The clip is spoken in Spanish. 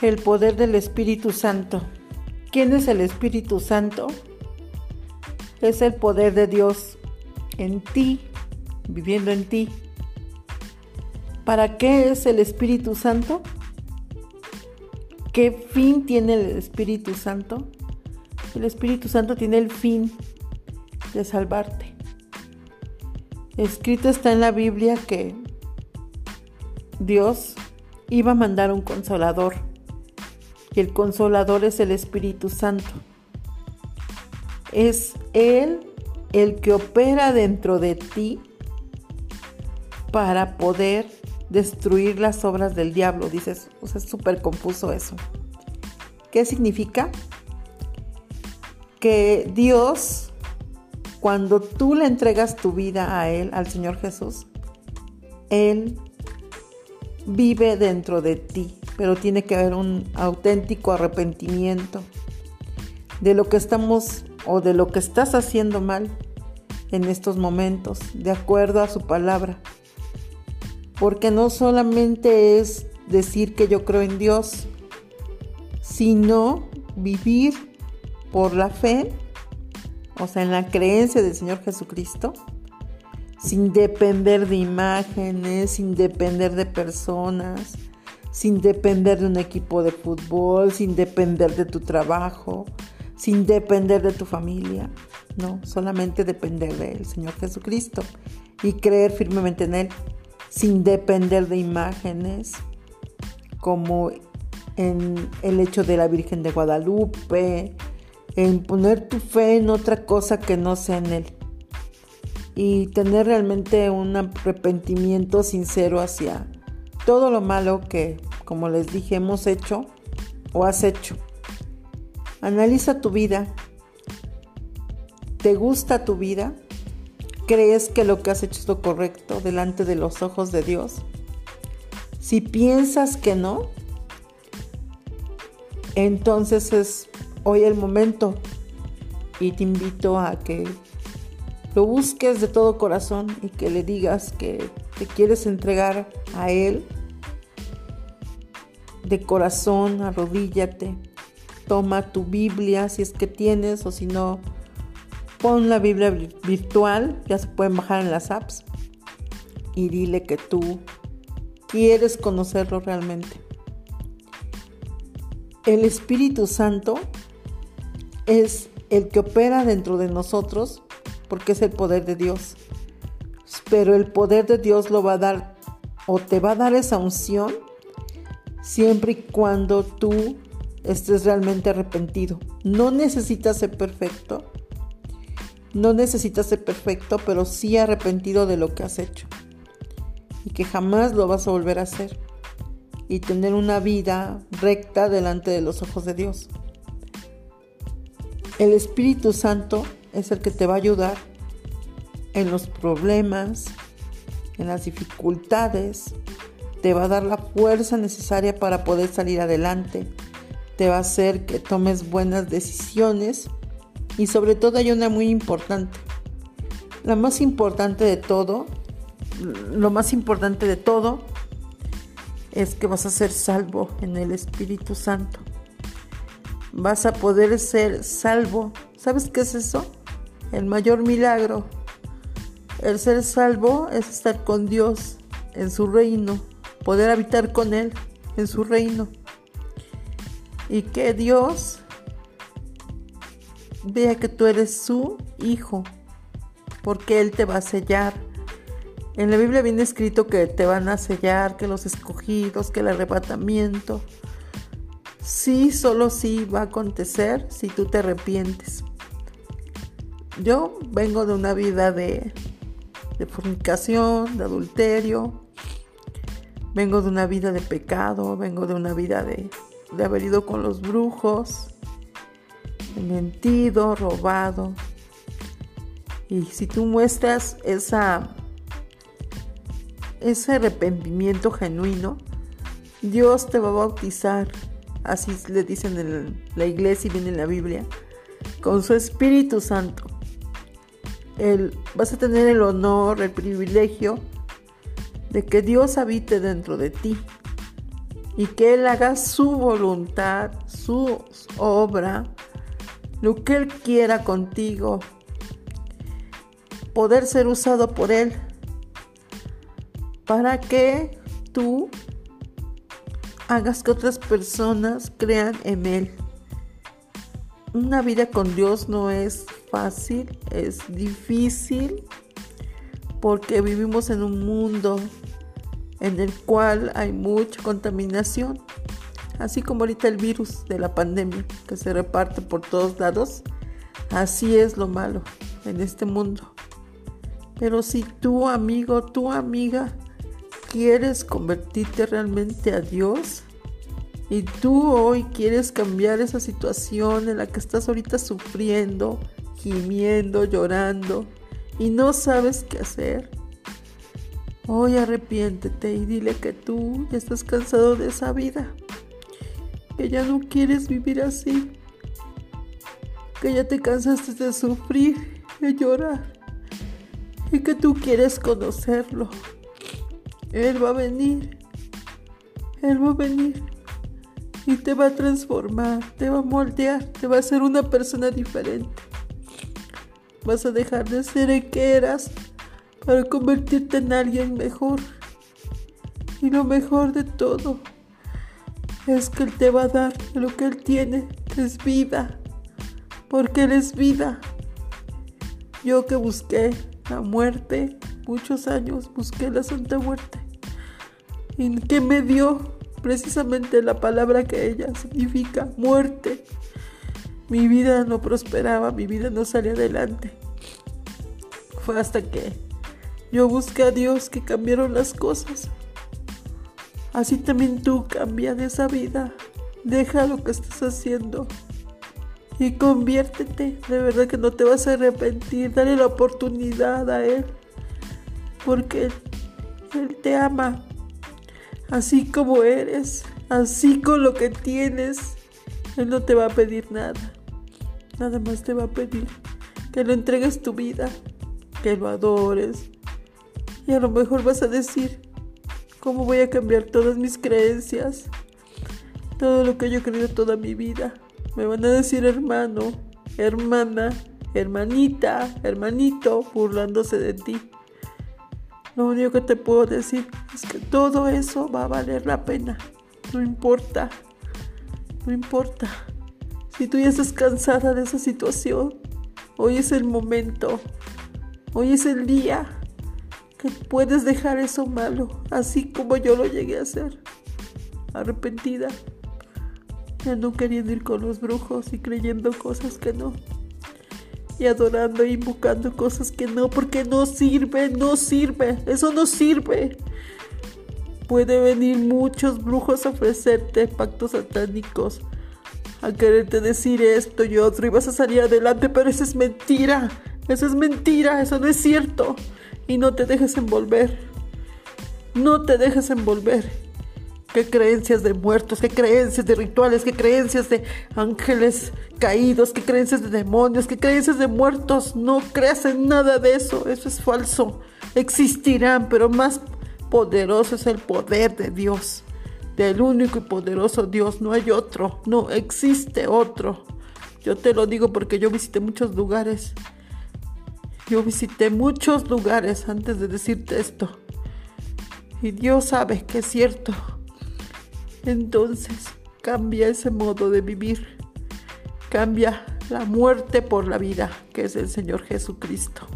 El poder del Espíritu Santo. ¿Quién es el Espíritu Santo? Es el poder de Dios en ti, viviendo en ti. ¿Para qué es el Espíritu Santo? ¿Qué fin tiene el Espíritu Santo? El Espíritu Santo tiene el fin de salvarte. Escrito está en la Biblia que Dios iba a mandar un consolador el consolador es el Espíritu Santo. Es Él el que opera dentro de ti para poder destruir las obras del diablo. Dices, o sea, es súper confuso eso. ¿Qué significa? Que Dios, cuando tú le entregas tu vida a Él, al Señor Jesús, Él vive dentro de ti pero tiene que haber un auténtico arrepentimiento de lo que estamos o de lo que estás haciendo mal en estos momentos, de acuerdo a su palabra. Porque no solamente es decir que yo creo en Dios, sino vivir por la fe, o sea, en la creencia del Señor Jesucristo, sin depender de imágenes, sin depender de personas, sin depender de un equipo de fútbol, sin depender de tu trabajo, sin depender de tu familia. No, solamente depender del Señor Jesucristo y creer firmemente en Él, sin depender de imágenes, como en el hecho de la Virgen de Guadalupe, en poner tu fe en otra cosa que no sea en Él. Y tener realmente un arrepentimiento sincero hacia todo lo malo que como les dije, hemos hecho o has hecho. Analiza tu vida. ¿Te gusta tu vida? ¿Crees que lo que has hecho es lo correcto delante de los ojos de Dios? Si piensas que no, entonces es hoy el momento y te invito a que lo busques de todo corazón y que le digas que te quieres entregar a Él de corazón, arrodíllate, toma tu Biblia si es que tienes o si no, pon la Biblia virtual, ya se pueden bajar en las apps y dile que tú quieres conocerlo realmente. El Espíritu Santo es el que opera dentro de nosotros porque es el poder de Dios. Pero el poder de Dios lo va a dar o te va a dar esa unción siempre y cuando tú estés realmente arrepentido. No necesitas ser perfecto, no necesitas ser perfecto, pero sí arrepentido de lo que has hecho y que jamás lo vas a volver a hacer y tener una vida recta delante de los ojos de Dios. El Espíritu Santo es el que te va a ayudar en los problemas, en las dificultades, te va a dar la fuerza necesaria para poder salir adelante, te va a hacer que tomes buenas decisiones y sobre todo hay una muy importante. La más importante de todo, lo más importante de todo es que vas a ser salvo en el Espíritu Santo. Vas a poder ser salvo. ¿Sabes qué es eso? El mayor milagro. El ser salvo es estar con Dios en su reino poder habitar con Él en su reino. Y que Dios vea que tú eres su hijo, porque Él te va a sellar. En la Biblia viene escrito que te van a sellar, que los escogidos, que el arrebatamiento. Sí, solo sí va a acontecer si tú te arrepientes. Yo vengo de una vida de, de fornicación, de adulterio, Vengo de una vida de pecado, vengo de una vida de, haber ido con los brujos, mentido, robado. Y si tú muestras esa, ese arrepentimiento genuino, Dios te va a bautizar, así le dicen en la iglesia y viene en la Biblia, con su Espíritu Santo. vas a tener el honor, el privilegio de que Dios habite dentro de ti y que Él haga su voluntad, su obra, lo que Él quiera contigo, poder ser usado por Él para que tú hagas que otras personas crean en Él. Una vida con Dios no es fácil, es difícil, porque vivimos en un mundo en el cual hay mucha contaminación, así como ahorita el virus de la pandemia que se reparte por todos lados, así es lo malo en este mundo. Pero si tu amigo, tu amiga, quieres convertirte realmente a Dios y tú hoy quieres cambiar esa situación en la que estás ahorita sufriendo, gimiendo, llorando y no sabes qué hacer, hoy arrepiéntete y dile que tú ya estás cansado de esa vida, que ya no quieres vivir así, que ya te cansaste de sufrir, de llorar y que tú quieres conocerlo. Él va a venir. Él va a venir. Y te va a transformar, te va a moldear, te va a hacer una persona diferente. Vas a dejar de ser el que eras para convertirte en alguien mejor. Y lo mejor de todo es que Él te va a dar lo que Él tiene, que es vida. Porque Él es vida. Yo que busqué la muerte, muchos años busqué la Santa Muerte. ¿Y que me dio? Precisamente la palabra que ella significa muerte. Mi vida no prosperaba, mi vida no salía adelante. Fue hasta que yo busqué a Dios que cambiaron las cosas. Así también tú cambia de esa vida. Deja lo que estás haciendo y conviértete. De verdad que no te vas a arrepentir. Dale la oportunidad a Él. Porque Él te ama. Así como eres. Así con lo que tienes. Él no te va a pedir nada. Nada más te va a pedir que le entregues tu vida. Que lo adores. Y a lo mejor vas a decir, ¿cómo voy a cambiar todas mis creencias? Todo lo que yo he creído toda mi vida. Me van a decir hermano, hermana, hermanita, hermanito, burlándose de ti. Lo único que te puedo decir es que todo eso va a valer la pena. No importa. No importa. Si tú ya estás cansada de esa situación, hoy es el momento. Hoy es el día que puedes dejar eso malo, así como yo lo llegué a hacer. Arrepentida no queriendo ir con los brujos y creyendo cosas que no. Y adorando e invocando cosas que no, porque no sirve, no sirve, eso no sirve. Puede venir muchos brujos a ofrecerte pactos satánicos, a quererte decir esto y otro y vas a salir adelante, pero eso es mentira, eso es mentira, eso no es cierto. Y no te dejes envolver, no te dejes envolver. Qué creencias de muertos, qué creencias de rituales, qué creencias de ángeles caídos, qué creencias de demonios, qué creencias de muertos. No creas en nada de eso, eso es falso. Existirán, pero más poderoso es el poder de Dios, del único y poderoso Dios. No hay otro, no existe otro. Yo te lo digo porque yo visité muchos lugares. Yo visité muchos lugares antes de decirte esto. Y Dios sabe que es cierto. Entonces cambia ese modo de vivir. Cambia la muerte por la vida, que es el Señor Jesucristo.